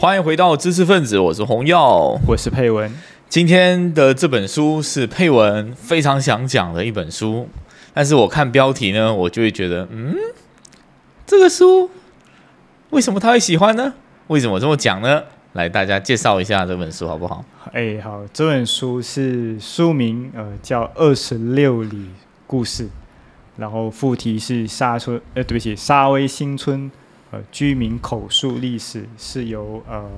欢迎回到知识分子，我是洪耀。我是佩文。今天的这本书是佩文非常想讲的一本书，但是我看标题呢，我就会觉得，嗯，这个书为什么他会喜欢呢？为什么这么讲呢？来，大家介绍一下这本书好不好？哎，好，这本书是书名，呃，叫《二十六里故事》，然后副题是沙村，呃，对不起，沙威新村，呃，居民口述历史，是由呃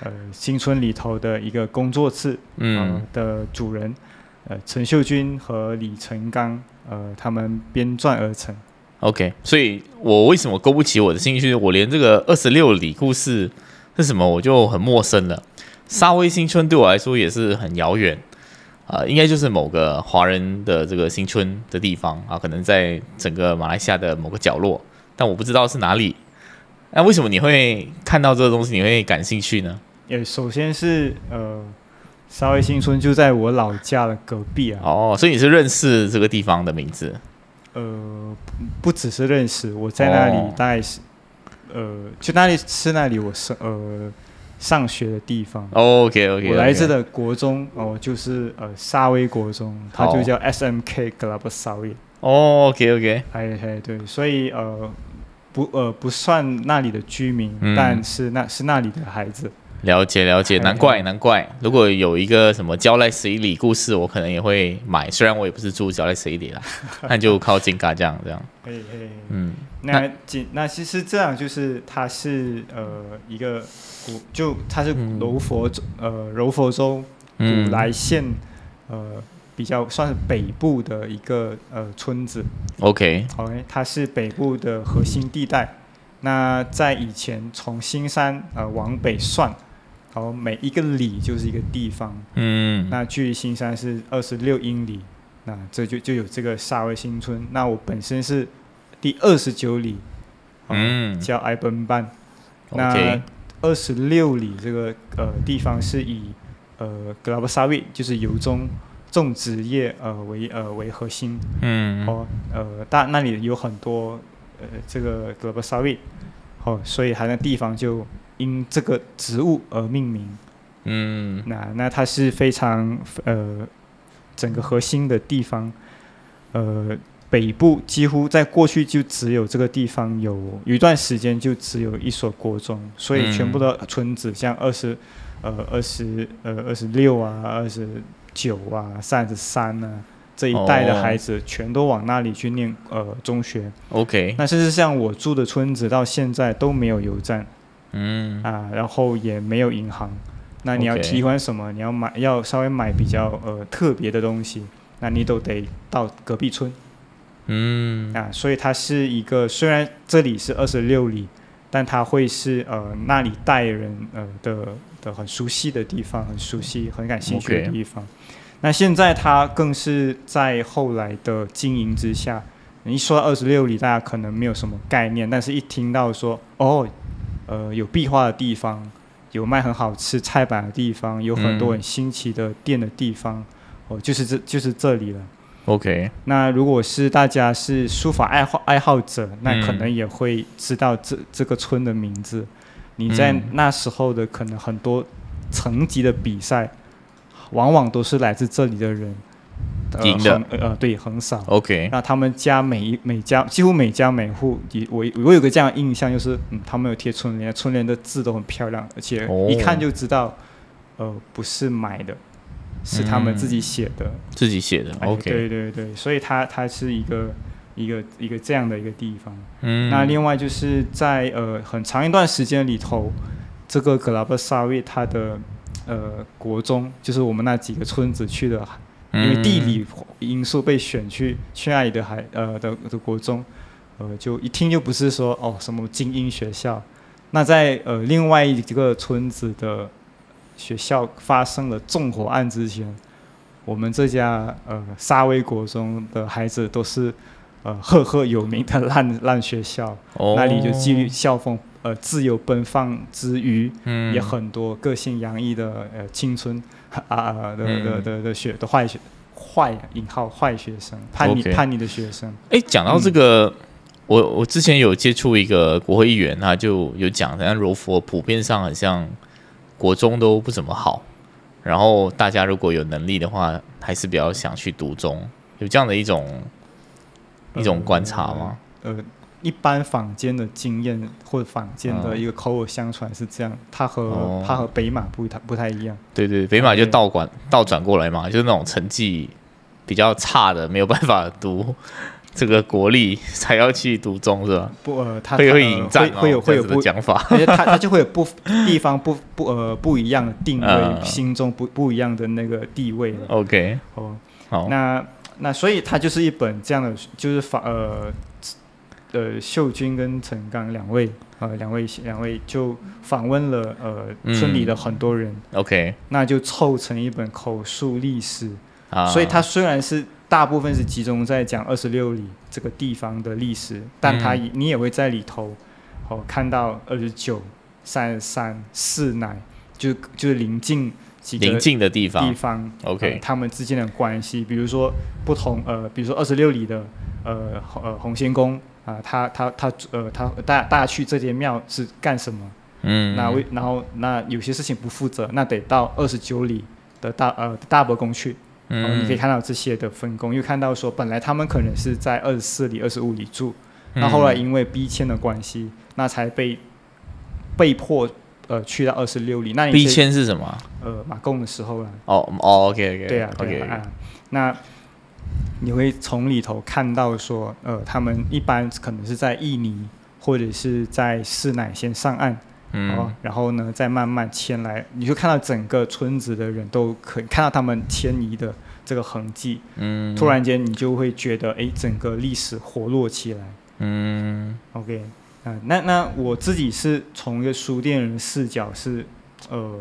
呃新村里头的一个工作室，嗯的主人，呃，陈秀君和李成刚，呃，他们编撰而成。OK，所以我为什么勾不起我的兴趣？我连这个二十六里故事。是什么？我就很陌生了。沙威新村对我来说也是很遥远啊，应该就是某个华人的这个新村的地方啊，可能在整个马来西亚的某个角落，但我不知道是哪里。那为什么你会看到这个东西，你会感兴趣呢？呃首先是呃，沙威新村就在我老家的隔壁啊。哦，所以你是认识这个地方的名字？呃，不只是认识，我在那里大概是。呃，就那里是那里我上呃上学的地方。OK OK。我来自的国中哦，就是呃沙威国中，它就叫 SMK Club 沙威。哦 OK OK。哎哎对，所以呃不呃不算那里的居民，但是那是那里的孩子。了解了解，难怪难怪。如果有一个什么交代十里故事，我可能也会买。虽然我也不是住交代十里啦，那就靠金嘎这样这样。嘿嘿，嗯，那金那其实这样就是它是呃一个古，就它是柔佛州呃柔佛州古来县呃比较算是北部的一个呃村子。OK OK，它是北部的核心地带。那在以前从新山呃往北算。然后，每一个里就是一个地方。嗯，那距离新山是二十六英里，那这就就有这个沙威新村。那我本身是第二十九里，嗯，叫埃奔班。那二十六里这个呃地方是以呃格拉布沙威，就是由中种植业呃为呃为核心。嗯，哦，呃，大那里有很多呃这个格拉布沙威，哦，所以它那地方就。因这个植物而命名，嗯，那那它是非常呃整个核心的地方，呃北部几乎在过去就只有这个地方有有一段时间就只有一所国中，所以全部的村子像二十呃二十呃二十六啊二十九啊三十三呢这一代的孩子全都往那里去念呃中学，OK，那甚至像我住的村子到现在都没有油站。嗯啊，然后也没有银行，那你要提款什么？你要买要稍微买比较呃特别的东西，那你都得到隔壁村。嗯啊，所以它是一个虽然这里是二十六里，但它会是呃那里带人呃的的很熟悉的地方，很熟悉很感兴趣的地方。那现在他更是在后来的经营之下，一说到二十六里，大家可能没有什么概念，但是一听到说哦。呃，有壁画的地方，有卖很好吃菜板的地方，有很多很新奇的店的地方，哦，就是这就是这里了。OK。那如果是大家是书法爱好爱好者，那可能也会知道这这个村的名字。你在那时候的可能很多层级的比赛，往往都是来自这里的人。赢的呃对很少，OK。那他们家每一每家几乎每家每户，我我有个这样印象，就是嗯，他们有贴春联，春联的字都很漂亮，而且一看就知道，呃，不是买的，是他们自己写的，自己写的，OK。对对对，所以它它是一个一个一个这样的一个地方。嗯。那另外就是在呃很长一段时间里头，这个格拉布萨维它的呃国中，就是我们那几个村子去的。因为地理因素被选去去那里的孩呃的的国中，呃就一听就不是说哦什么精英学校，那在呃另外一个村子的学校发生了纵火案之前，我们这家呃沙威国中的孩子都是呃赫赫有名的烂烂学校，那里就纪律校风呃自由奔放之余，也很多个性洋溢的呃青春。啊的的的的学的坏学坏引号坏学生叛逆叛逆的学生。哎，讲到这个我我之前有接触一个国会议员，他就有讲，好像柔佛普遍上好像国中都不怎么好，然后大家如果有能力的话，还是比较想去读中，有这样的一种一种观察吗？呃，一般坊间的经验或者坊间的一个口耳相传是这样，它和它和北马不太不太一样。对对，北马就倒管倒转过来嘛，就是那种成绩比较差的，没有办法读。这个国力才要去读中是吧？不呃，他会会引战，会有会有不讲法，而且他他就会有不地方不不呃不一样的定位，心中不不一样的那个地位。OK，哦，好，那那所以它就是一本这样的，就是访呃呃秀君跟陈刚两位呃两位两位就访问了呃村里的很多人。OK，那就凑成一本口述历史啊，所以它虽然是。大部分是集中在讲二十六里这个地方的历史，但它也你也会在里头哦看到二十九、三十三、四奶，就就是临近几个临近的地方。地方，OK，他们之间的关系，比如说不同呃，比如说二十六里的呃呃洪仙宫啊，他他他呃他大大家去这间庙是干什么？嗯，那为然后那有些事情不负责，那得到二十九里的大呃大伯宫去。嗯，你可以看到这些的分工，又看到说本来他们可能是在二十四里、二十五里住，那后来因为逼迁的关系，那才被被迫呃去到二十六里。那逼迁是什么？呃，马贡的时候了。哦哦，OK OK。对啊，OK 啊。那你会从里头看到说，呃，他们一般可能是在印尼或者是在市乃先上岸。哦，然后呢，再慢慢迁来，你就看到整个村子的人都可以看到他们迁移的这个痕迹。嗯，突然间你就会觉得，哎，整个历史活络起来。嗯，OK，啊，那那我自己是从一个书店人视角是，呃，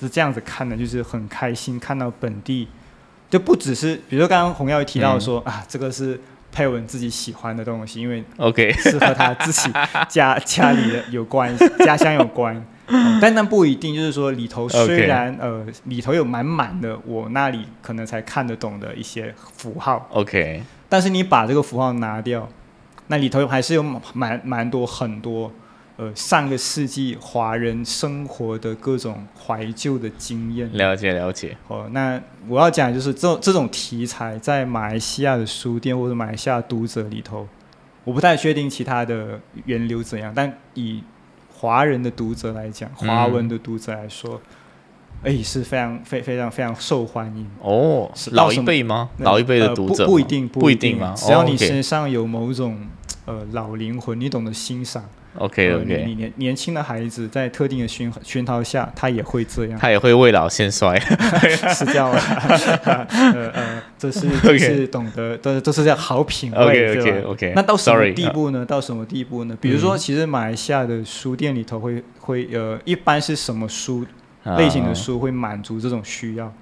是这样子看的，就是很开心看到本地，就不只是，比如说刚刚洪耀提到说啊，这个是。佩文自己喜欢的东西，因为 OK 是和他自己家 家里的有关，家乡有关，但那不一定。就是说里头虽然呃里头有满满的我那里可能才看得懂的一些符号，OK，但是你把这个符号拿掉，那里头还是有蛮蛮多很多。呃，上个世纪华人生活的各种怀旧的经验，了解了解。哦，那我要讲就是这这种题材在马来西亚的书店或者马来西亚读者里头，我不太确定其他的源流怎样，但以华人的读者来讲，华文的读者来说，哎，是非常非非常非常受欢迎。哦，老一辈吗？老一辈的读者不一定不一定吗？只要你身上有某种呃老灵魂，你懂得欣赏。OK OK，你年年轻的孩子在特定的熏熏陶下，他也会这样，他也会未老先衰，是这样吗？呃呃，这是这是懂得，都都是叫好品味，对吧？OK，那到什么地步呢？到什么地步呢？比如说，其实马来西亚的书店里头会会呃，一般是什么书类型的书会满足这种需要？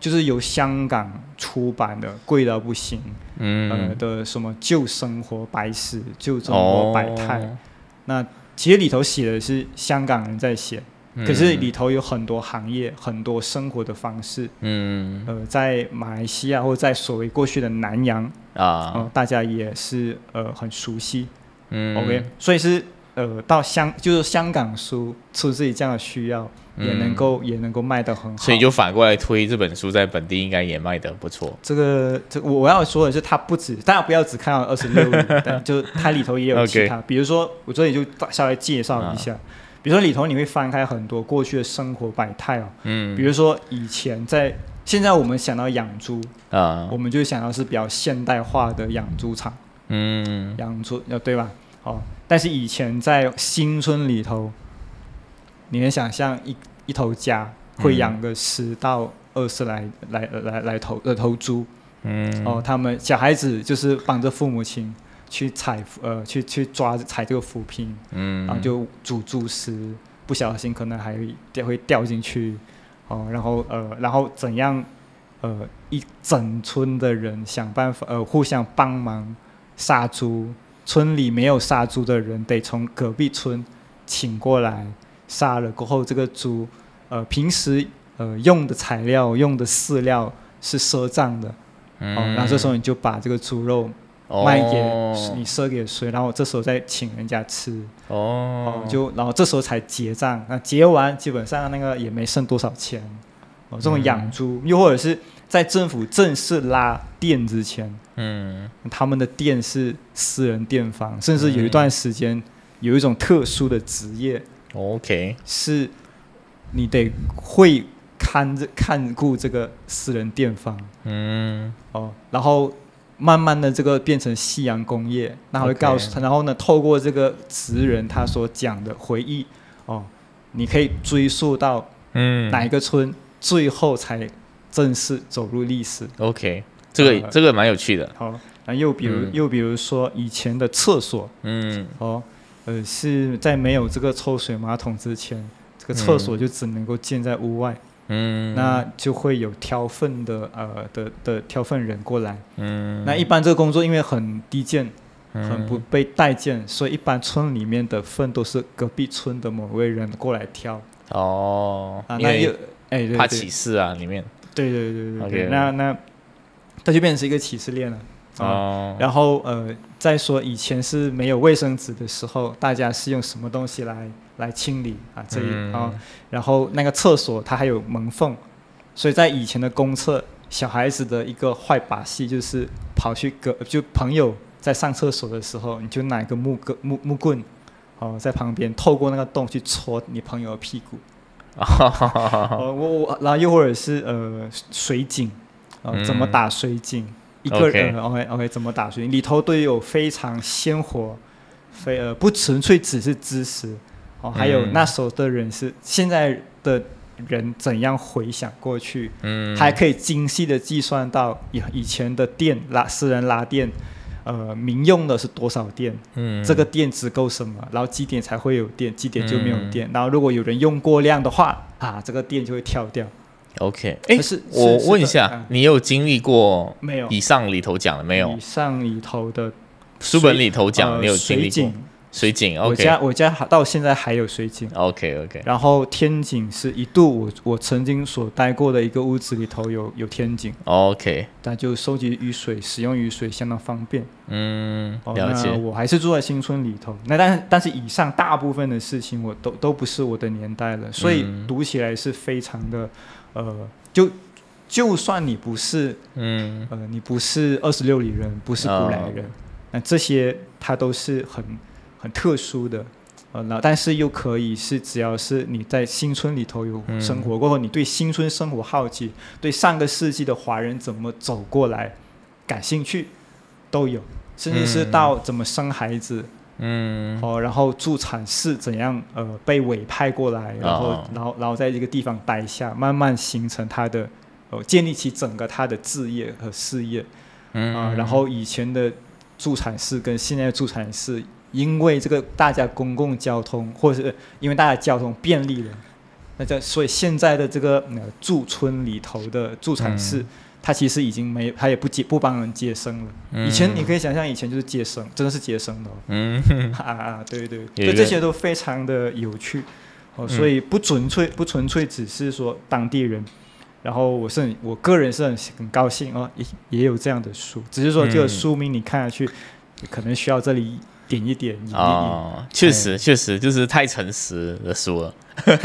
就是由香港出版的贵到不行，嗯，呃的什么旧生活百史、旧中国百态。那其实里头写的是香港人在写，可是里头有很多行业、很多生活的方式。嗯，呃，在马来西亚或者在所谓过去的南洋啊，大家也是呃很熟悉。嗯，OK，所以是呃到香就是香港书出自己这样的需要。也能够也能够卖得很好，所以就反过来推这本书在本地应该也卖得不错。这个这我我要说的是，它不止，大家不要只看到二十六 但就它里头也有其他。比如说，我这里就稍微介绍一下，比如说里头你会翻开很多过去的生活百态哦，嗯，比如说以前在现在我们想到养猪啊，我们就想到是比较现代化的养猪场，嗯，养猪要对吧？哦，但是以前在新村里头。你能想象一一头家会养个十到二十来来来来头呃头猪，嗯，哦，他们小孩子就是帮着父母亲去采呃去去抓采这个浮萍，嗯，然后就煮猪食，不小心可能还会掉会掉进去，哦，然后呃然后怎样呃一整村的人想办法呃互相帮忙杀猪，村里没有杀猪的人得从隔壁村请过来。杀了过后，这个猪，呃，平时呃用的材料、用的饲料是赊账的，哦，然后这时候你就把这个猪肉卖给你赊给谁，然后这时候再请人家吃。哦，就然后这时候才结账，那结完基本上那个也没剩多少钱。哦，这种养猪，又或者是在政府正式拉电之前，嗯，他们的电是私人电房，甚至有一段时间有一种特殊的职业，OK，是你得会看着看顾这个私人电房，嗯，哦，然后。慢慢的，这个变成夕阳工业，那会告诉他，然后呢，透过这个职人他所讲的回忆，哦，你可以追溯到嗯。哪一个村，最后才正式走入历史。OK，这个这个蛮有趣的。好，那又比如又比如说以前的厕所，嗯，哦，呃，是在没有这个抽水马桶之前，这个厕所就只能够建在屋外。嗯，那就会有挑粪的呃的的挑粪人过来。嗯，那一般这个工作因为很低贱，很不被待见，所以一般村里面的粪都是隔壁村的某位人过来挑。哦，啊，那又哎，怕歧视啊，里面。对对对对对，那那，它就变成是一个歧视链了。哦。然后呃，再说以前是没有卫生纸的时候，大家是用什么东西来？来清理啊，这一啊，然后那个厕所它还有门缝，所以在以前的公厕，小孩子的一个坏把戏就是跑去隔，就朋友在上厕所的时候，你就拿一个木棍木木棍，哦，在旁边透过那个洞去戳你朋友的屁股。哦，我 我，然后又或者是呃水井，呃怎么打水井？一个人 OK OK 怎么打水井？里头都有非常鲜活，非呃不纯粹只是知识。哦，还有那时候的人是现在的人怎样回想过去，嗯，还可以精细的计算到以以前的电拉私人拉电，呃，民用的是多少电，嗯，这个电只够什么，然后几点才会有电，几点就没有电，然后如果有人用过量的话，啊，这个电就会跳掉。OK，哎，是我问一下，你有经历过没有？以上里头讲了没有？以上里头的书本里头讲，你有经历过？水井，我家我家到现在还有水井。OK OK。然后天井是一度我我曾经所待过的一个屋子里头有有天井。OK。那就收集雨水，使用雨水相当方便。嗯，了解。我还是住在新村里头。那但但是以上大部分的事情我都都不是我的年代了，所以读起来是非常的呃，就就算你不是嗯呃你不是二十六里人，不是古来人，那这些它都是很。很特殊的，呃，那但是又可以是，只要是你在新村里头有生活过后，你对新村生活好奇，对上个世纪的华人怎么走过来感兴趣，都有，甚至是到怎么生孩子，嗯，哦，然后助产士怎样呃被委派过来，然后然后然后在这个地方待下，慢慢形成他的呃建立起整个他的置业和事业，啊，然后以前的助产士跟现在的助产士。因为这个大家公共交通，或者是因为大家交通便利了，那这所以现在的这个呃驻村里头的助产士，他其实已经没，他也不接不帮人接生了。以前你可以想象，以前就是接生，真的是接生的。嗯，啊 啊，对对，对，这些都非常的有趣。哦，所以不纯粹不纯粹只是说当地人，然后我是很我个人是很很高兴哦，也也有这样的书，只是说这个书名你看下去，可能需要这里。点一点哦，确实确实就是太诚实的书了。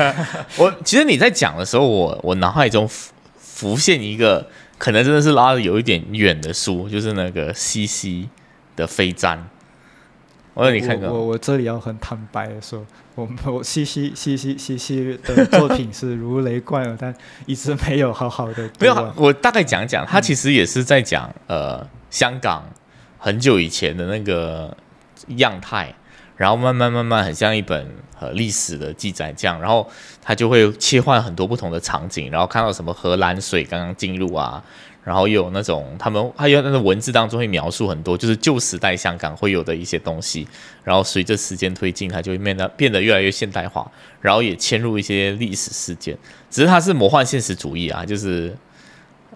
我其实你在讲的时候，我我脑海中浮浮现一个可能真的是拉的有一点远的书，就是那个西西的飞毡。我让你看看？我我这里要很坦白的说，我我西西西西西西的作品是如雷贯耳，但一直没有好好的。没有，我大概讲讲，他其实也是在讲呃香港很久以前的那个。样态，然后慢慢慢慢很像一本呃历史的记载这样，然后它就会切换很多不同的场景，然后看到什么荷兰水刚刚进入啊，然后又有那种他们还有那个文字当中会描述很多就是旧时代香港会有的一些东西，然后随着时间推进，它就会变得变得越来越现代化，然后也嵌入一些历史事件，只是它是魔幻现实主义啊，就是。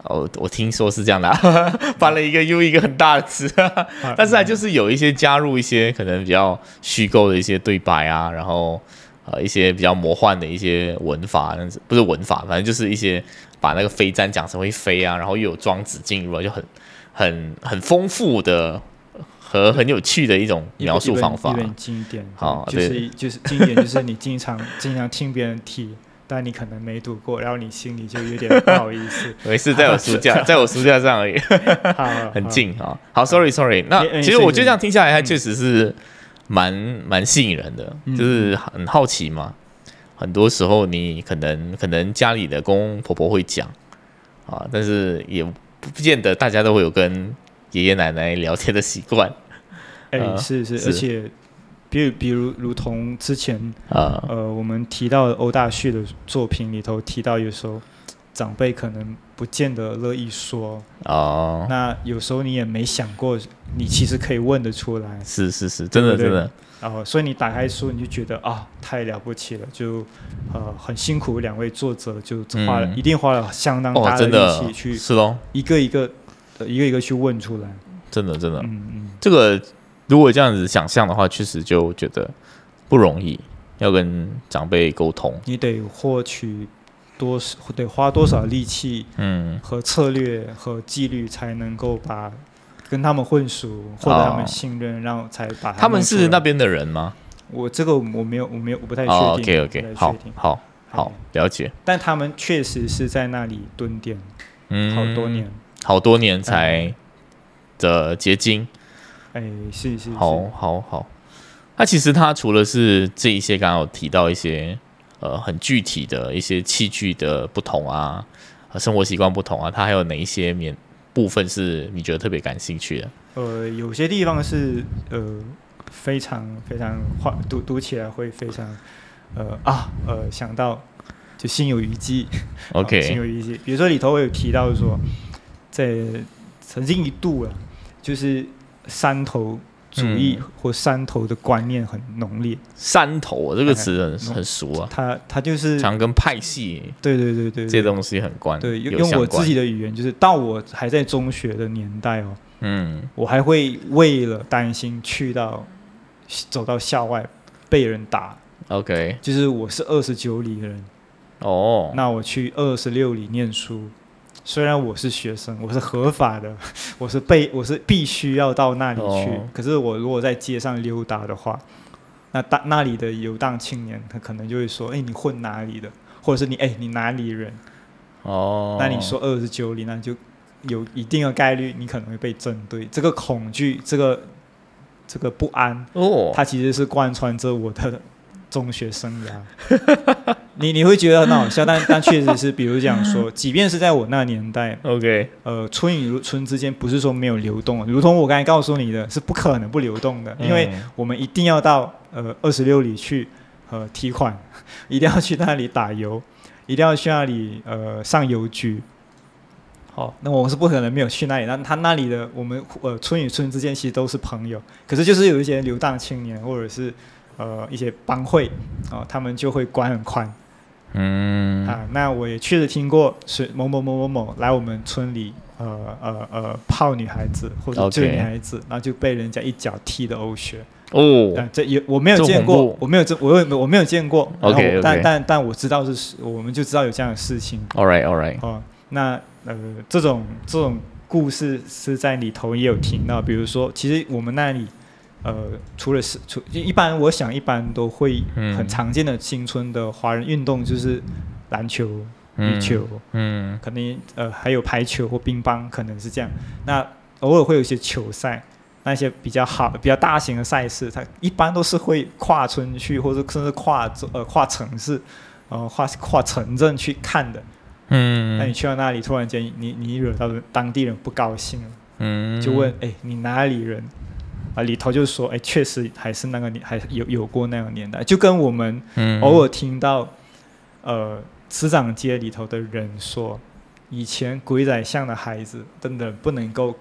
哦，我听说是这样的，翻了一个又一个很大的词，但是它就是有一些加入一些可能比较虚构的一些对白啊，然后呃一些比较魔幻的一些文法，不是文法，反正就是一些把那个飞毡讲成会飞啊，然后又有庄子进入，就很很很丰富的和很有趣的一种描述方法。一本经典，好，就是就是经典，就是你经常经常听别人提，但你可能没读过，然后你心里就有点不好意思。没事，在我书架，在我书架上而已，很近啊。好，sorry sorry。那其实我就这样听下来，它确实是蛮蛮吸引人的，就是很好奇嘛。很多时候你可能可能家里的公公婆婆会讲啊，但是也不见得大家都会有跟。爷爷奶奶聊天的习惯，哎，是是，而且，比如比如，如同之前啊，呃，我们提到欧大旭的作品里头提到，有时候长辈可能不见得乐意说哦。那有时候你也没想过，你其实可以问得出来。是是是，真的真的。然后，所以你打开书，你就觉得啊，太了不起了，就呃很辛苦，两位作者就花了，一定花了相当大的力气去，是喽，一个一个。一个一个去问出来，真的真的，嗯嗯，这个如果这样子想象的话，确实就觉得不容易，要跟长辈沟通，你得获取多少，得花多少力气，嗯，和策略和纪律，才能够把跟他们混熟，获得他们信任，然后才把他们是那边的人吗？我这个我没有，我没有，我不太确定。OK OK，好，好，好，了解。但他们确实是在那里蹲点，嗯，好多年。好多年才的结晶，哎，是是，好好好。那其实它除了是这一些，刚刚有提到一些呃很具体的一些器具的不同啊，生活习惯不同啊，它还有哪一些面部分是你觉得特别感兴趣的？呃，有些地方是呃非常非常画读读起来会非常呃啊呃想到就心有余悸。OK，心有余悸。比如说里头我有提到说。在曾经一度啊，就是山头主义或山头的观念很浓烈。山头这个词很很熟啊，它它就是常跟派系，对对对对，这些东西很关。对，用我自己的语言，就是到我还在中学的年代哦，嗯，我还会为了担心去到走到校外被人打，OK，就是我是二十九里的人，哦，那我去二十六里念书。虽然我是学生，我是合法的，我是被我是必须要到那里去。可是我如果在街上溜达的话，那大那里的游荡青年他可能就会说：“哎，你混哪里的？”或者是你：“哎，你哪里人？”哦，那你说二十九里，那就有一定的概率你可能会被针对。这个恐惧，这个这个不安，哦，它其实是贯穿着我的。中学生涯，你你会觉得很好笑，但但确实是，比如讲说，即便是在我那年代，OK，呃，村与村之间不是说没有流动，如同我刚才告诉你的，是不可能不流动的，因为我们一定要到呃二十六里去呃提款，一定要去那里打油，一定要去那里呃上邮局。好，那我们是不可能没有去那里，那他那里的我们呃村与村之间其实都是朋友，可是就是有一些流荡青年或者是。呃，一些帮会啊，他们就会管很宽，嗯。啊，那我也确实听过是某某某某某来我们村里，呃呃呃泡女孩子或者追女孩子，然后就被人家一脚踢的呕血哦，这也我没有见过，我没有这我有我没有见过，OK，但但但我知道是，我们就知道有这样的事情，All right All right，哦，那呃这种这种故事是在里头也有听到，比如说其实我们那里。呃，除了是除一般，我想一般都会很常见的新春的华人运动就是篮球、羽球，嗯，可能呃还有排球或乒乓，可能是这样。那偶尔会有一些球赛，那些比较好、比较大型的赛事，它一般都是会跨村去，或者甚至跨呃跨城市，呃跨跨城镇去看的。嗯，那你去到那里，突然间你你惹到当地人不高兴了，嗯，就问哎你哪里人？啊，里头就是说，哎，确实还是那个年，还有有过那个年代，就跟我们偶尔听到，呃，慈长街里头的人说，以前鬼仔巷的孩子真的不能够，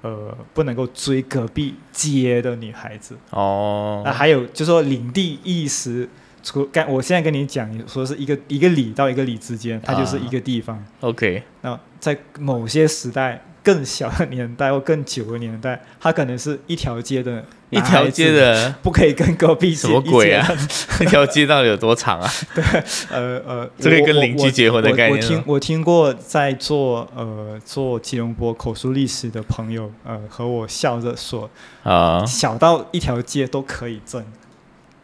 呃，不能够追隔壁街的女孩子。哦。那还有就说领地意识，除干，我现在跟你讲，说是一个一个里到一个里之间，它就是一个地方。OK。那在某些时代。更小的年代或更久的年代，它可能是一条街的一条街的不可以跟隔壁什么鬼啊？一条街到底有多长啊？对，呃呃，这个跟邻居结婚的概念。我听我听过在做呃做吉隆坡口述历史的朋友，呃和我笑着说啊，小到一条街都可以挣。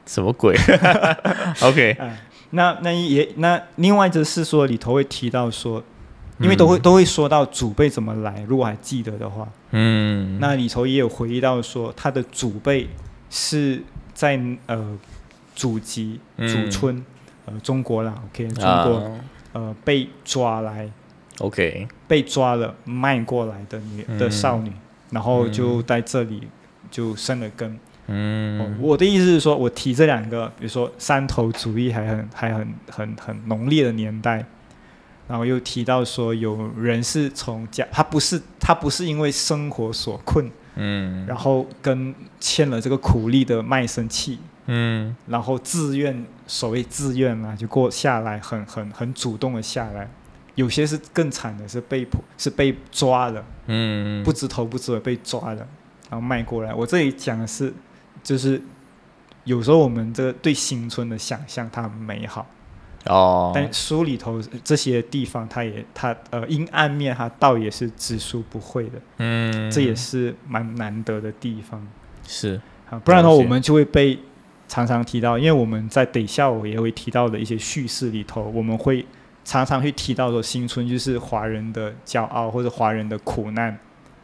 什么鬼？OK，那那也那另外就是说里头会提到说，因为都会都会说到祖辈怎么来，如果还记得的话，嗯，那里头也有回忆到说他的祖辈是在呃祖籍祖村呃中国啦，OK，中国呃被抓来，OK，被抓了卖过来的女的少女，然后就在这里就生了根。嗯，我的意思是说，我提这两个，比如说山头主义还很还很很很浓烈的年代，然后又提到说有人是从家，他不是他不是因为生活所困，嗯，然后跟欠了这个苦力的卖身契，嗯，然后自愿所谓自愿嘛，就过下来，很很很主动的下来，有些是更惨的，是被迫是被抓的，嗯，不知头不知尾被抓的，然后卖过来。我这里讲的是。就是有时候我们这个对新村的想象，它很美好哦，但书里头这些地方，它也它呃阴暗面，它倒也是只书不会的，嗯，这也是蛮难得的地方，是啊，不然的话我们就会被常常提到，因为我们在等下我也会提到的一些叙事里头，我们会常常会提到说新村就是华人的骄傲或者华人的苦难。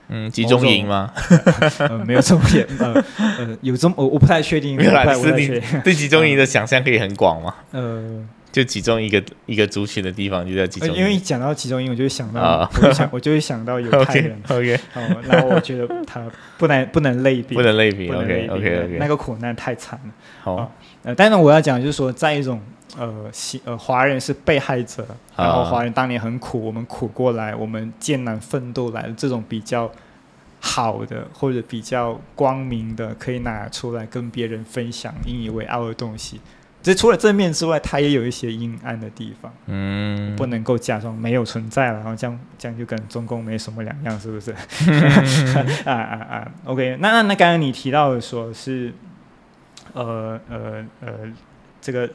嗯，集中营吗？呃，没有这么严，呃呃，有这么我我不太确定。原来是你对集中营的想象可以很广吗？呃，就集中一个一个族群的地方就在集中营。因为讲到集中营，我就会想到，我就想我就会想到犹太人。OK，然后我觉得他不能不能类比，不能类比。OK OK OK，那个苦难太惨了。好，呃，但是我要讲就是说，在一种呃，西呃，华人是被害者，然后华人当年很苦，我们苦过来，我们艰难奋斗来的这种比较好的或者比较光明的，可以拿出来跟别人分享、引以为傲的东西。这除了正面之外，它也有一些阴暗的地方，嗯，不能够假装没有存在了，然后这样这样就跟中共没什么两样，是不是？啊啊啊！OK，那那那刚刚你提到的说是，呃呃呃，这个。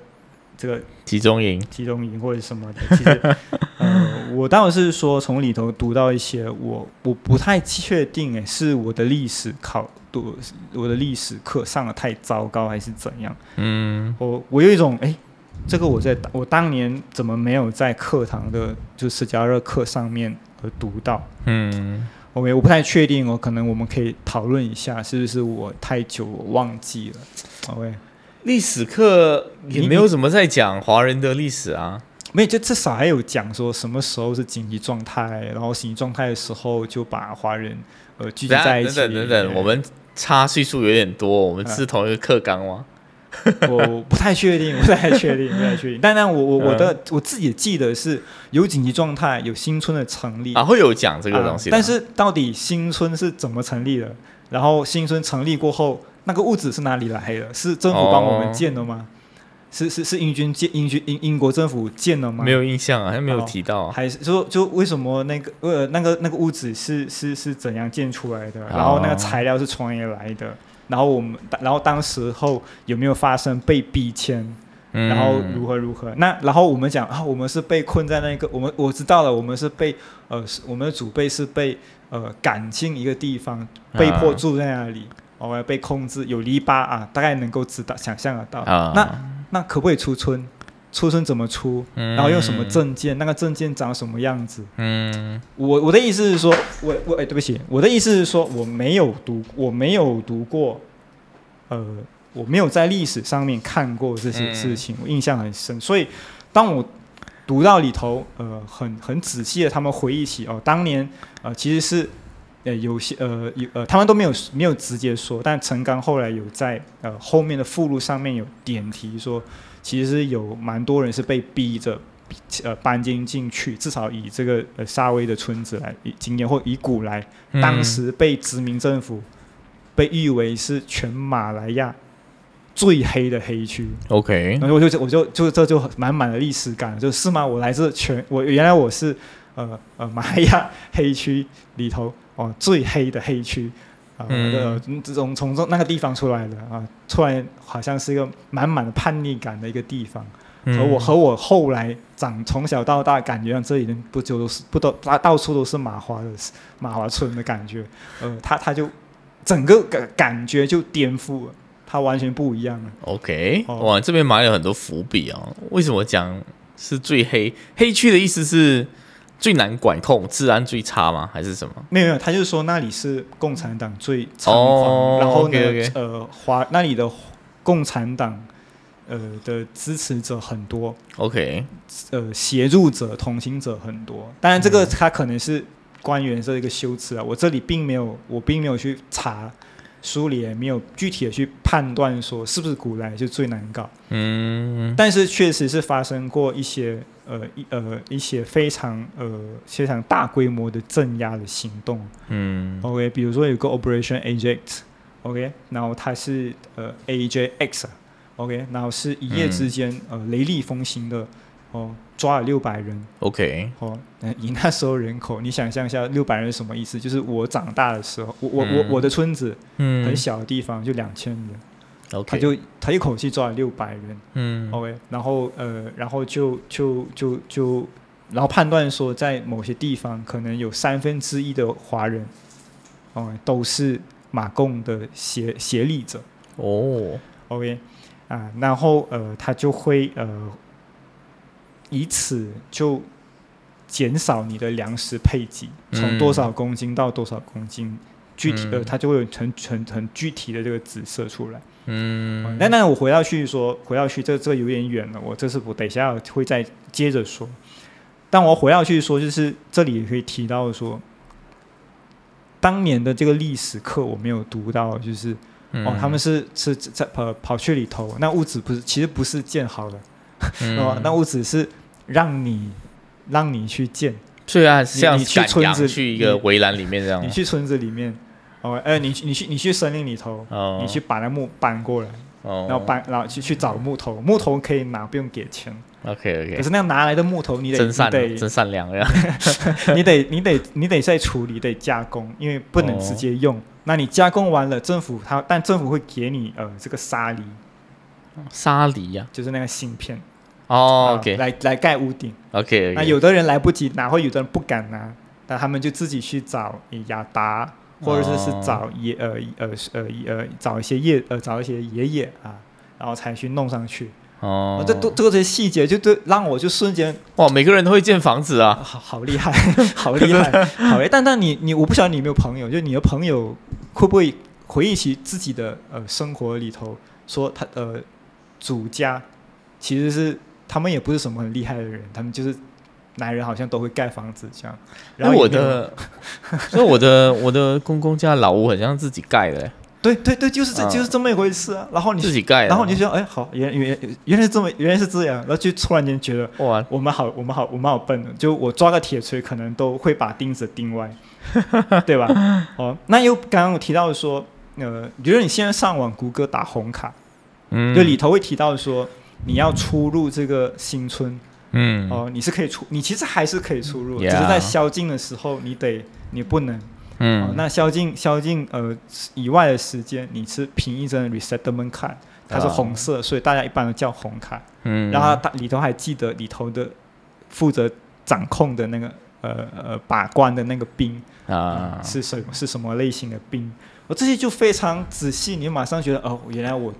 这个集中营、集中营或者什么的，其实，呃，我倒是说从里头读到一些，我我不太确定，哎，是我的历史考读我的历史课上的太糟糕，还是怎样？嗯，我我有一种，哎，这个我在我当年怎么没有在课堂的就史加热课上面而读到？嗯，OK，我不太确定，哦，可能我们可以讨论一下，是不是我太久我忘记了？OK。历史课也没有怎么在讲华人的历史啊，没有，就至少还有讲说什么时候是紧急状态，然后紧急状态的时候就把华人呃聚集在一起。等等等等，我们差岁数有点多，我们是同一个课纲吗？我不太确定，不太确定，不太确定。但但我我我的我自己记得是有紧急状态，有新村的成立啊，会有讲这个东西。但是到底新村是怎么成立的？然后新村成立过后。那个物质是哪里来的？是政府帮我们建的吗？是是是英军建英军英英国政府建的吗？没有印象啊，还没有提到。还是说就为什么那个呃那个那个屋子是是是怎样建出来的？然后那个材料是从哪里来的？然后我们然后当时候有没有发生被逼迁？然后如何如何？那然后我们讲啊，我们是被困在那个我们我知道了，我们是被呃我们的祖辈是被呃赶进一个地方，被迫住在那里。我要被控制，有篱笆啊，大概能够知道、想象得到。那那可不可以出村？出村怎么出？然后用什么证件？那个证件长什么样子？嗯，我我的意思是说，我我哎，对不起，我的意思是说，我没有读，我没有读过，呃，我没有在历史上面看过这些事情，我印象很深。所以，当我读到里头，呃，很很仔细的，他们回忆起哦，当年呃，其实是。呃，有些呃有呃，他们都没有没有直接说，但陈刚后来有在呃后面的附录上面有点题说，其实有蛮多人是被逼着呃搬进进去，至少以这个呃沙威的村子来以经验或以古来，当时被殖民政府被誉为是全马来亚最黑的黑区。OK，然后我就我就就这就满满的历史感，就是吗？我来自全我原来我是。呃呃马来亚黑区里头哦最黑的黑区啊，呃这种从从那个地方出来的啊，突然好像是一个满满的叛逆感的一个地方。和我和我后来长从小到大感觉上，这里不就都是不都到到处都是马华的马华村的感觉，呃，他他就整个感感觉就颠覆了，他完全不一样了。OK，哇，这边埋了很多伏笔啊！为什么讲是最黑黑区的意思是最难管控、治安最差吗？还是什么？没有没有，他就是说那里是共产党最猖狂，然后呢，呃，华那里的共产党。呃的支持者很多，OK，呃，协助者、同行者很多。当然，这个他可能是官员这一个修辞啊，我这里并没有，我并没有去查，书里也没有具体的去判断说是不是古来就最难搞。嗯，但是确实是发生过一些呃一呃一些非常呃非常大规模的镇压的行动。嗯，OK，比如说有个 Operation Ajax，OK，然后它是呃 AJX。OK，然后是一夜之间，呃，雷厉风行的，哦，抓了六百人。OK，哦，以那时候人口，你想象一下，六百人什么意思？就是我长大的时候，我我我我的村子，嗯，很小的地方就两千人。他就他一口气抓了六百人。嗯，OK，然后呃，然后就就就就，然后判断说，在某些地方可能有三分之一的华人，哦，都是马共的协协力者。哦，OK。啊，然后呃，他就会呃，以此就减少你的粮食配给，从多少公斤到多少公斤，具体的它就会有很很很具体的这个紫色出来。嗯，那那我回到去说，回到去这这有点远了，我这是我等一下会再接着说。但我回到去说，就是这里也可以提到说，当年的这个历史课我没有读到，就是。哦，他们是是在跑跑去里头，那屋子不是，其实不是建好的，哦，那屋子是让你让你去建，对啊，像你去村子去一个围栏里面这样，你去村子里面，哦，哎，你你去你去森林里头，你去把那木搬过来，然后搬然后去去找木头，木头可以拿，不用给钱。OK OK，可是那样拿来的木头，你得真善得真善良 呀，你得你得你得再处理，得加工，因为不能直接用。那你加工完了，政府它但政府会给你呃这个沙梨，沙梨呀，就是那个芯片哦，OK，来来盖屋顶，OK。那有的人来不及拿，或有的人不敢拿，那他们就自己去找雅达，或者是是找爷呃呃呃呃找一些爷呃找一些爷爷啊，然后才去弄上去。哦，这都这些细节，就都让我就瞬间哇，每个人都会建房子啊，好好厉害，好厉害，好厉害。但但你你，我不晓得你有没有朋友，就你的朋友会不会回忆起自己的呃生活里头，说他呃主家其实是他们也不是什么很厉害的人，他们就是男人好像都会盖房子这样。然后 我的，所以我的我的公公家老屋好像自己盖的。对对对，就是这就是这么一回事啊。然后你自己盖，然后你就哎，好，原原原来是这么，原来是这样。然后就突然间觉得，哇，我们好，我们好，我们好笨。就我抓个铁锤，可能都会把钉子钉歪，对吧？哦，那又刚刚我提到说，呃，觉得你现在上网谷歌打红卡，嗯，就里头会提到说，你要出入这个新村，嗯，哦，你是可以出，你其实还是可以出入，只是在宵禁的时候，你得，你不能。嗯，那宵禁宵禁呃以外的时间，你是凭一张 resettlement card，它是红色，所以大家一般都叫红卡。嗯，然后它里头还记得里头的负责掌控的那个呃呃把关的那个兵啊。是什是什么类型的兵，我这些就非常仔细，你马上觉得哦，原来我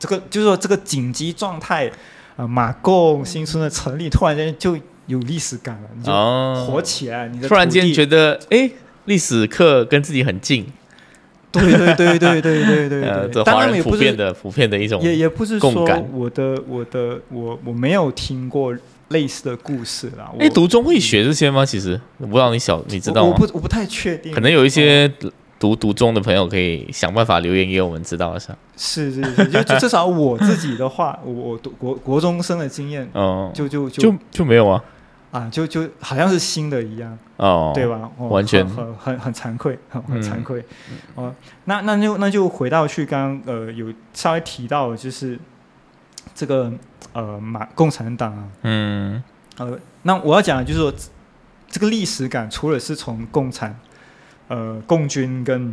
这个就是说这个紧急状态啊，马贡新村的成立突然间就有历史感了，你就火起来，你的突然间觉得哎。历史课跟自己很近，对对对对对对对对，当然普遍的普遍的一种也也不是说我的我的我我没有听过类似的故事啦。哎，读中会学这些吗？其实我不知道你小你知道吗？我不我不太确定，可能有一些读读中的朋友可以想办法留言给我们知道一下。是是是，就至少我自己的话，我读国国中生的经验，嗯，就就就就没有啊。啊，就就好像是新的一样，哦，对吧？完全很很很惭愧，很很惭愧。哦，那那就那就回到去刚刚呃有稍微提到，就是这个呃马共产党啊，嗯，呃，那我要讲的就是说，这个历史感，除了是从共产呃共军跟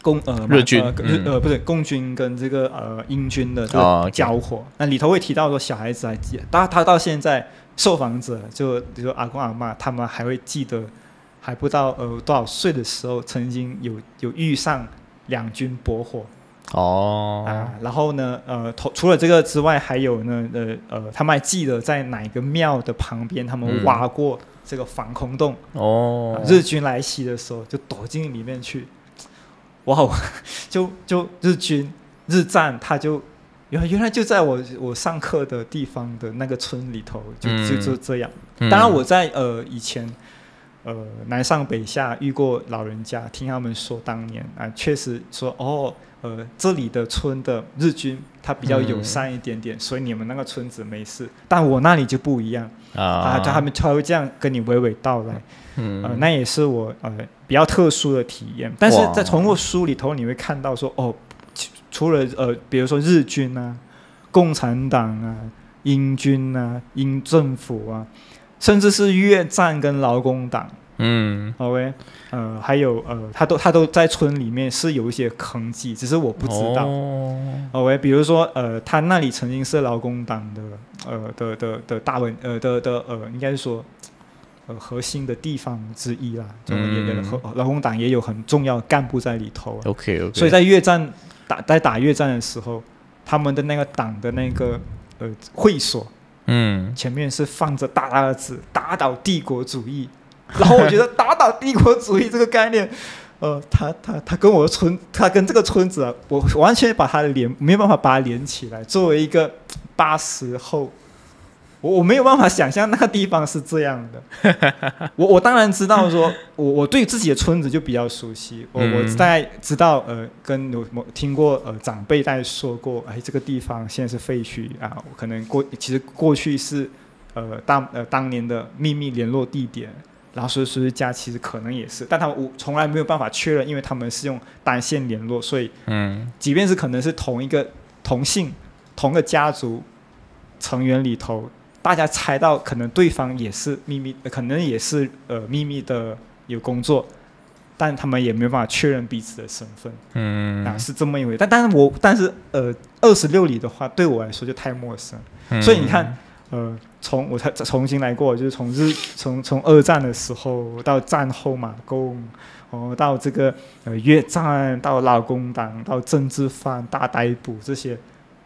共呃日军呃嗯呃不是共军跟这个呃英军的这个交火，那里头会提到说小孩子还记，他他到现在受访者就比如说阿公阿妈，他们还会记得还不到呃多少岁的时候，曾经有有遇上两军搏火。哦，啊，然后呢，呃，除除了这个之外，还有呢，呃呃，他们还记得在哪个庙的旁边，他们嗯挖过这个防空洞，哦啊，日军来袭的时候就躲进里面去。哇哦，就就日军日战，他就原来原来就在我我上课的地方的那个村里头，就就嗯就这样。嗯当然我在呃以前呃南上北下遇过老人家，听他们说当年啊，确实说哦呃这里的村的日军他比较友善一点点，所以你们那个村子没事，但我那里就不一样。啊，他们他会这样跟你娓娓道来，嗯。呃那也是我呃比较特殊的体验。但是哇。在从过书里头你会看到说哦，除了呃比如说日军啊、共产党啊、英军啊、英政府啊。甚至是越战跟劳工党嗯，OK，呃，还有呃，他都他都在村里面是有一些坑迹，只是我不知道。哦 OK，比如说呃，他那里曾经是劳工党的呃的的的大本呃的的呃，应该是说呃核心的地方之一啦，就也也嗯和劳工党也有很重要的干部在里头啊。，OK OK，所以在越战打在打越战的时候，他们的那个党的那个呃会所。嗯前面是放着大大的字“打倒帝国主义”，然后我觉得“打倒帝国主义”这个概念，呃，他他他跟我的村，他跟这个村子啊，我完全把它连没有办法把它连起来。作为一个八十后，我我没有办法想象那个地方是这样的。我我当然知道说，我我对自己的村子就比较熟悉，我我嗯大概知道呃，跟有某听过呃长辈在说过，哎，这个地方现在是废墟啊，我可能过其实过去是呃当呃当年的秘密联络地点。然后所以所以家其实可能也是，但他们我从来没有办法确认，因为他们是用单线联络，所以嗯即便是可能是同一个同姓、同个家族成员里头，大家猜到可能对方也是秘密，呃可能也是呃秘密的有工作，但他们也没有办法确认彼此的身份嗯啊，是这么一回。但但是我但是呃二十六里的话，对我来说就太陌生，嗯所以你看。呃，从我才重新来过，就是从日从从二战的时候到战后马共，哦，到这个呃越战，到劳工党，到政治犯大逮捕这些，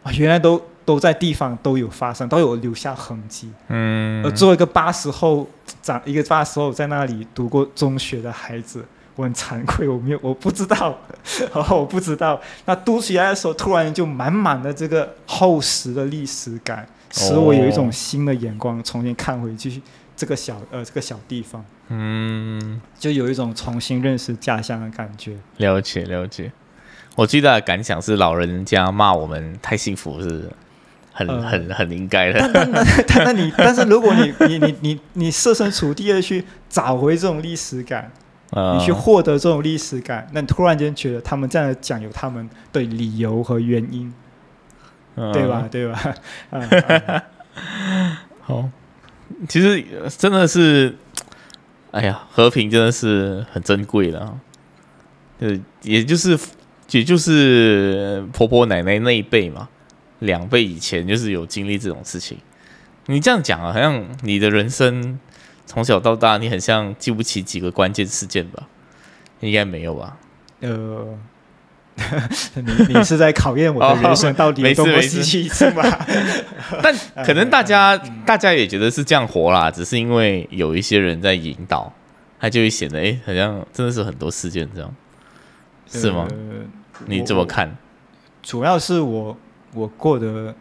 啊，原来都都在地方都有发生，都有留下痕迹。嗯，而作为一个八十后长一个八十后在那里读过中学的孩子，我很惭愧，我没有我不知道，哦，我不知道。那读起来的时候，突然就满满的这个厚实的历史感，使我有一种新的眼光，重新看回去这个小呃这个小地方，嗯，就有一种重新认识家乡的感觉。了解了解。我最大的感想是，老人家骂我们太幸福是不是很、呃很很应该的。但但但但你但是如果你你你你你设身处地的去找回这种历史感，呃你去获得这种历史感，那你突然间觉得他们这样讲有他们的理由和原因，嗯对吧？对吧？好，其实呃真的是，哎呀，和平真的是很珍贵的啊。呃，也就是也就是婆婆奶奶那一辈嘛，两倍以前就是有经历这种事情。你这样讲啊，好像你的人生从小到大，你很像记不起几个关键事件吧？应该没有吧？呃，你你是在考验我的人生到底有多么没事没事戏剧性吧？但可能大家、嗯大家也觉得是这样活啦，只是因为有一些人在引导，他就会显得哎、诶好像真的是很多事件这样，是吗？呃你怎么看？主要是我我过得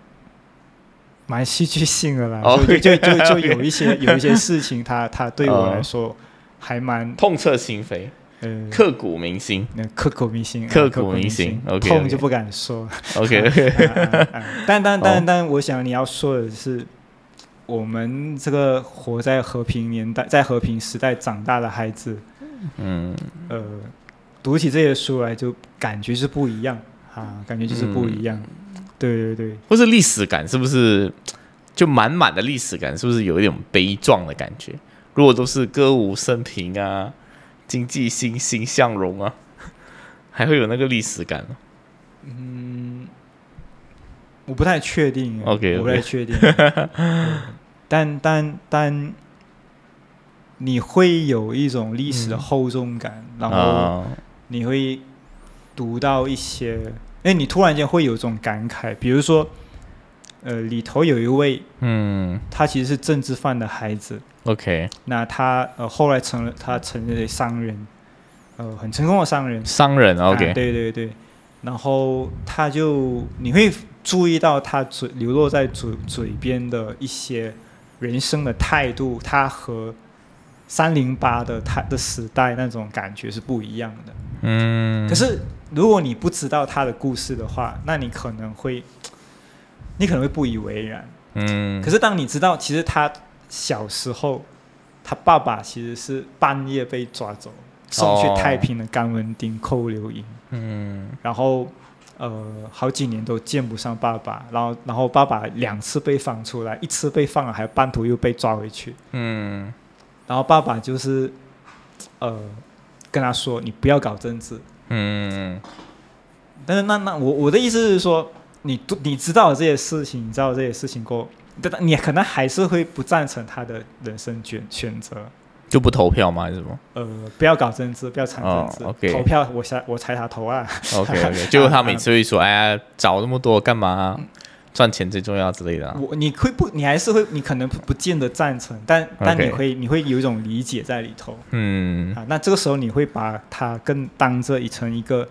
蛮戏剧性的啦，哦就就就就 就有一些有一些事情它，它对我哦来说还蛮痛彻心扉，呃刻骨铭心。那刻骨铭心，啊刻刻骨铭心痛就不敢说。OK 但但哦但但，我想你要说的是，我们这个活在和平年代，在和平时代长大的孩子，嗯，呃，读起这些书来就感觉是不一样啊，感觉就是不一样。嗯对对对，或是历史感是不是 就满满的历史感？是不是有一种悲壮的感觉？如果都是歌舞升平啊，经济欣欣向荣啊，还会有那个历史感。嗯，我不太确定。OK，我不太确定。但但但，你会有一种历史的厚重感，然后你会读到一些，哎，你突然间会有一种感慨，比如说。呃，里头有一位，嗯，他其实是政治犯的孩子。OK，那他呃后来成了他成了商人，呃，很成功的商人。商人，OK，对对对。然后他就你会注意到他嘴流落在嘴嘴边的一些人生的态度，他和三零八的他的时代那种感觉是不一样的。嗯。可是如果你不知道他的故事的话，那你可能会。你可能会不以为然，嗯。可是当你知道，其实他小时候，他爸爸其实是半夜被抓走，送去太平的甘文丁扣留营，嗯。然后，呃，好几年都见不上爸爸，然后，然后爸爸两次被放出来，一次被放了，还有半途又被抓回去，嗯。然后爸爸就是，呃，跟他说：“你不要搞政治。”嗯。但是那那我我的意思是说。你都你知道这些事情，你知道这些事情过，但你可能还是会不赞成他的人生选选择，就不投票吗？还是什么？呃，不要搞政治，不要掺政治，投票我猜我猜他投啊。OK OK，就他每次会说，哎呀，找那么多干嘛？赚钱最重要之类的。我你会不，你还是会，你可能不见得赞成，但但你会你会有一种理解在里头。嗯啊，那这个时候你会把它更当这一层一个。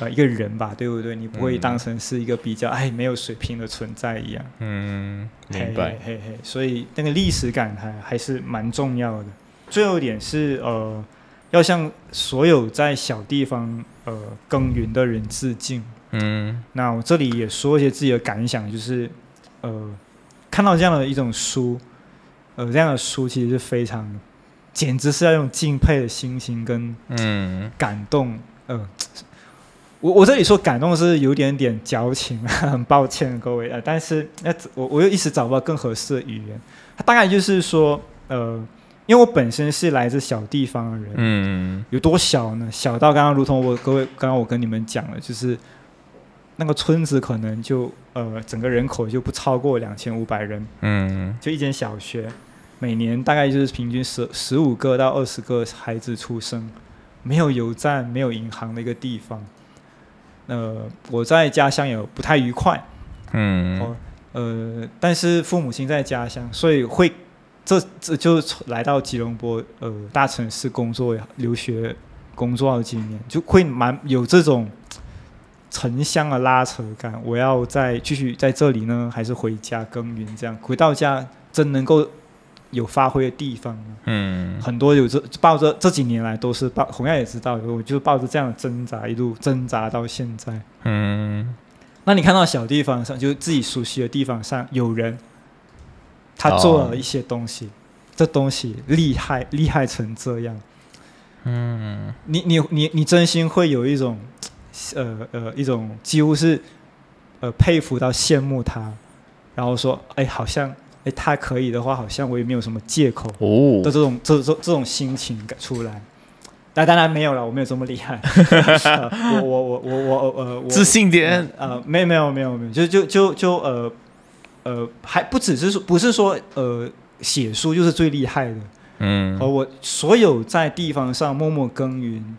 呃，一个人吧，对不对？你不会当成是一个比较哎没有水平的存在一样。嗯，明白。嘿嘿，所以那个历史感还还是蛮重要的。最后一点是呃，要向所有在小地方呃耕耘的人致敬。嗯，那我这里也说一些自己的感想，就是呃，看到这样的一种书，呃，这样的书其实是非常，简直是要用敬佩的心情跟嗯感动，呃。我我这里说感动是有点点矫情，很抱歉各位啊，但是那我我又一时找不到更合适的语言。他大概就是说，呃，因为我本身是来自小地方的人，嗯，有多小呢？小到刚刚如同我各位刚刚我跟你们讲了，就是那个村子可能就呃整个人口就不超过两千五百人，嗯，就一间小学，每年大概就是平均十十五个到二十个孩子出生，没有油站，没有银行的一个地方。呃，我在家乡也不太愉快，嗯，哦，呃，但是父母亲在家乡，所以会这这就来到吉隆坡呃大城市工作留学工作了几年，就会蛮有这种城乡的拉扯感。我要再继续在这里呢，还是回家耕耘？这样回到家真能够。有发挥的地方，嗯，很多有这抱着这几年来都是抱，洪亚也知道，我就抱着这样的挣扎，一路挣扎到现在，嗯，那你看到小地方上，就是自己熟悉的地方上有人，他做了一些东西，这东西厉害，厉害成这样，嗯，你你你你真心会有一种，呃呃，一种几乎是，呃佩服到羡慕他，然后说，哎，好像。哎，他可以的话，好像我也没有什么借口的这种这这这种心情出来。那当然没有了，我没有这么厉害。我我我我我呃，自信点呃，没有没有没有没有，就就就就呃呃，还不只是说不是说呃写书就是最厉害的。嗯，而我所有在地方上默默耕耘。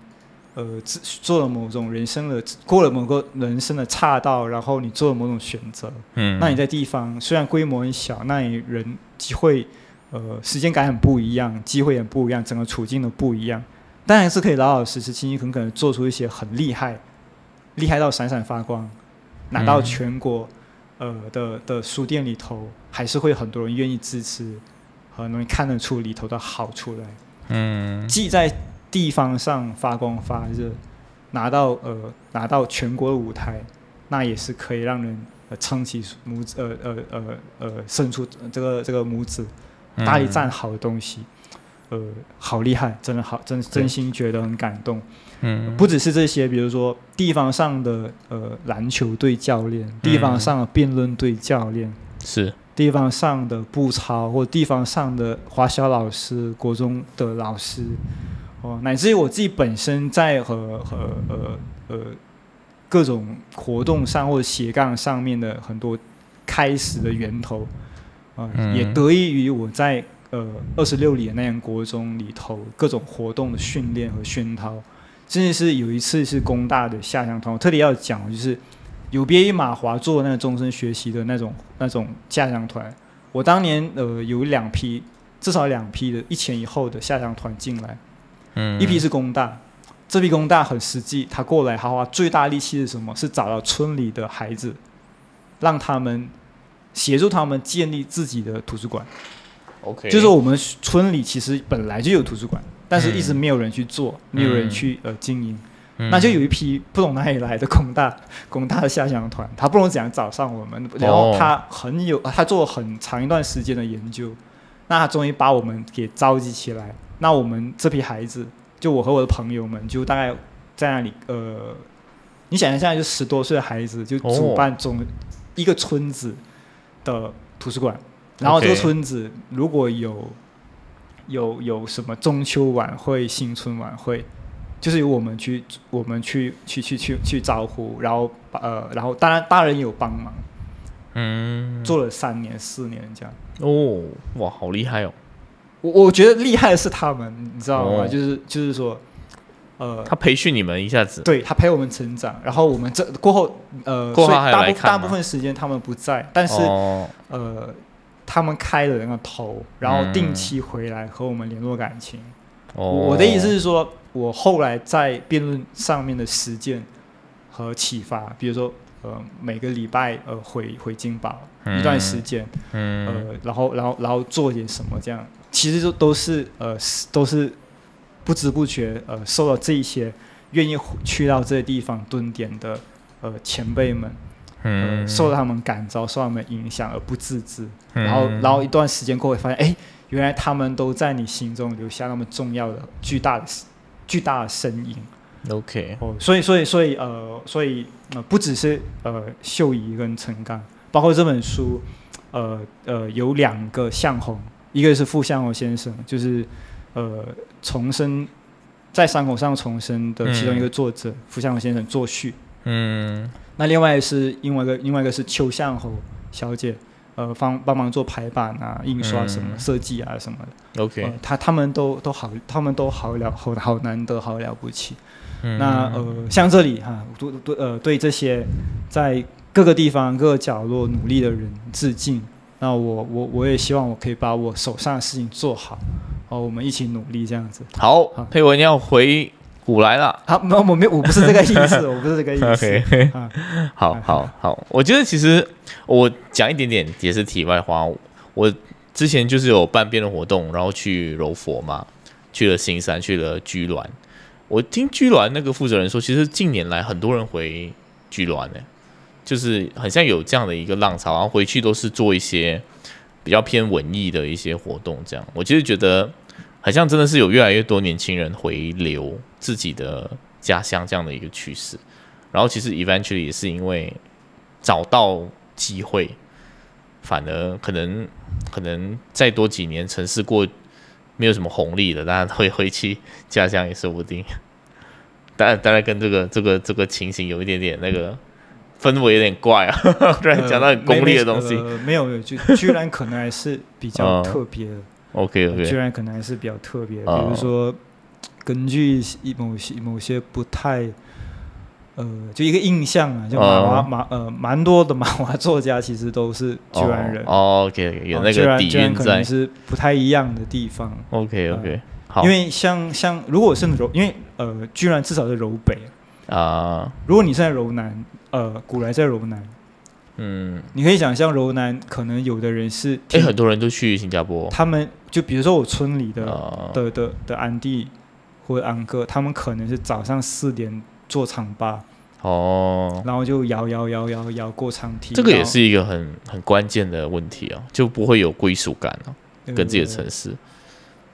呃，做了某种人生的，过了某个人生的岔道，然后你做了某种选择，嗯，那你在地方虽然规模很小，那你人机会，呃，时间感很不一样，机会也不一样，整个处境都不一样，当然是可以老老实实、勤勤恳恳做出一些很厉害、厉害到闪闪发光，拿到全国呃的的书店里头，还是会很多人愿意支持，很容易看得出里头的好处来，嗯，既在。地方上发光发热，拿到呃拿到全国的舞台，那也是可以让人撑起拇指呃呃呃呃伸出这个这个拇指，大力赞好的东西，呃好厉害，真的好真真心觉得很感动。嗯，不只是这些，比如说地方上的呃篮球队教练，地方上的辩论队教练，是。地方上的步操或地方上的华小老师、国中的老师，哦，乃至于我自己本身在和和呃呃各种活动上或者斜杠上面的很多开始的源头，啊，也得益于我在呃二十六里的那样国中里头各种活动的训练和熏陶，甚至是有一次是工大的下乡团，我特别要讲就是。有别于马华做那个终身学习的那种那种下乡团，我当年呃有两批，至少两批的一前一后的下乡团进来，嗯，一批是工大，这批工大很实际，他过来他花最大力气是什么？是找到村里的孩子，让他们协助他们建立自己的图书馆。OK，就是我们村里其实本来就有图书馆，但是一直没有人去做，没有人去呃经营。那就有一批不懂哪里来的工大 工大的下乡团，他不懂怎样找上我们，然后他很有他做了很长一段时间的研究，那他终于把我们给召集起来。那我们这批孩子，就我和我的朋友们，就大概在那里，呃，你想一下，就十多岁的孩子就主办总一个村子的图书馆，然后这个村子如果有有有什么中秋晚会、新春晚会。就是由我们去，我们去去去去去招呼，然后呃，然后当然大人有帮忙，嗯，做了三年四年这样。哦，哇，好厉害哦！我我觉得厉害的是他们，你知道吗？就是就是说，呃，他培训你们一下子，对他陪我们成长，然后我们这过后呃，所以大部大部分时间他们不在，但是呃，他们开了那个头，然后定期回来和我们联络感情。我的意思是说。我后来在辩论上面的实践和启发，比如说，呃，每个礼拜呃回回金宝一段时间，呃，然后然后然后做点什么这样，其实就都是呃都是不知不觉呃受到这一些愿意去到这些地方蹲点的呃前辈们，嗯，受到他们感召，受他们影响而不自知，然后然后一段时间过后发现，哎，原来他们都在你心中留下那么重要的巨大的。巨大的声音，OK，哦，所以，所以，所以，呃，所以，呃，不只是呃秀仪跟陈刚，包括这本书，呃，呃，有两个向红，一个是傅向红先生，就是呃重生在伤口上重生的其中一个作者，傅向红先生作序，嗯，那另外是另外一个，另外一个是邱向红小姐。呃，帮帮忙做排版啊、印刷什么设计啊什么的。OK，他他们都都好，他们都好了，好好难得，好了不起。那呃，像这里哈，对对呃，对这些在各个地方、各个角落努力的人致敬。那我我我也希望我可以把我手上的事情做好，好，我们一起努力这样子。好，佩文要回。古来了，好，没我没我不是这个意思，我不是这个意思。好好好，我觉得其实我讲一点点也是题外话。我之前就是有办辩论活动，然后去柔佛嘛，去了新山，去了居銮。我听居銮那个负责人说，其实近年来很多人回居銮呢，就是很像有这样的一个浪潮，然后回去都是做一些比较偏文艺的一些活动。这样，我其实觉得。好像真的是有越来越多年轻人回流自己的家乡这样的一个趋势，然后其实 eventually 也是因为找到机会，反而可能可能再多几年城市过没有什么红利的，当然会回去家乡也说不定。当然，当然跟这个这个这个情形有一点点那个氛围有点怪啊，突然讲到很功利的东西，没有没有，就 居然可能还是比较特别的。OK OK，居然可能还是比较特别，比如说根据一某些某些不太，呃，就一个印象啊，就马华马呃，蛮多的马华作家其实都是居然人。OK，有那个底蕴在，是不太一样的地方。OK OK，好，因为像像如果是柔，因为呃，居然至少是柔北啊，如果你是在柔南，呃，古来在柔南。嗯，你可以想象柔南可能有的人是，哎，很多人都去新加坡。他们就比如说我村里的的的的安弟或者安哥，他们可能是早上四点坐场吧，哦，然后就摇摇摇摇摇过长梯。这个也是一个很很关键的问题啊，就不会有归属感啊，跟自己的城市。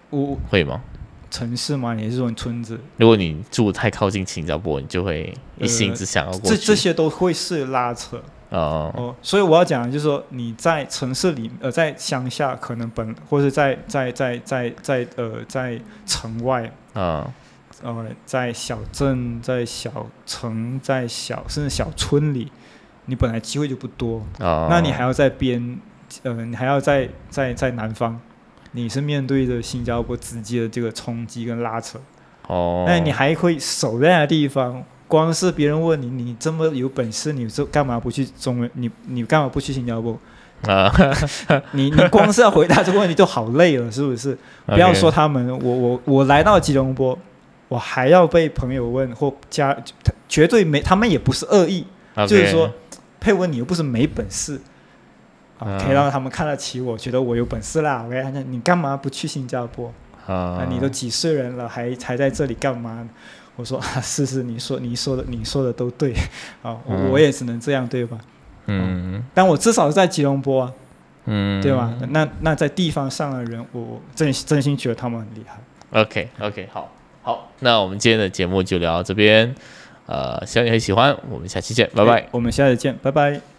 我会吗？城市吗？也是说村子？如果你住太靠近新加坡，你就会一心只想要过去。这这些都会是拉扯。哦哦，所以我要讲的就是说，你在城市里，呃，在乡下可能本，或者在在在在在呃在城外，啊呃，在小镇、在小城、在小甚至小村里，你本来机会就不多，啊，那你还要在边，呃，你还要在在在南方，你是面对着新加坡直接的这个冲击跟拉扯，哦，那你还会守在那地方。光是别人问你，你这么有本事，你这干嘛不去中文？你你干嘛不去新加坡？啊，你你光是要回答这个问题就好累了，是不是？不要说 他们，我我我来到吉隆坡，我还要被朋友问或家，绝对没，他们也不是恶意，就是说，配文你又不是没本事，啊，可以让他们看得起我，觉得我有本事啦。我跟他讲，你干嘛不去新加坡？啊，你都几岁人了，还还在这里干嘛？我说啊，是是，你说你说的你说的都对，啊，我也只能这样对吧？嗯，但我至少是在吉隆坡啊，嗯，对吧？那那在地方上的人，我真真心觉得他们很厉害。OK OK，好，好，那我们今天的节目就聊到这边，呃，希望你会喜欢，我们下期见，拜拜。我们下期见，拜拜。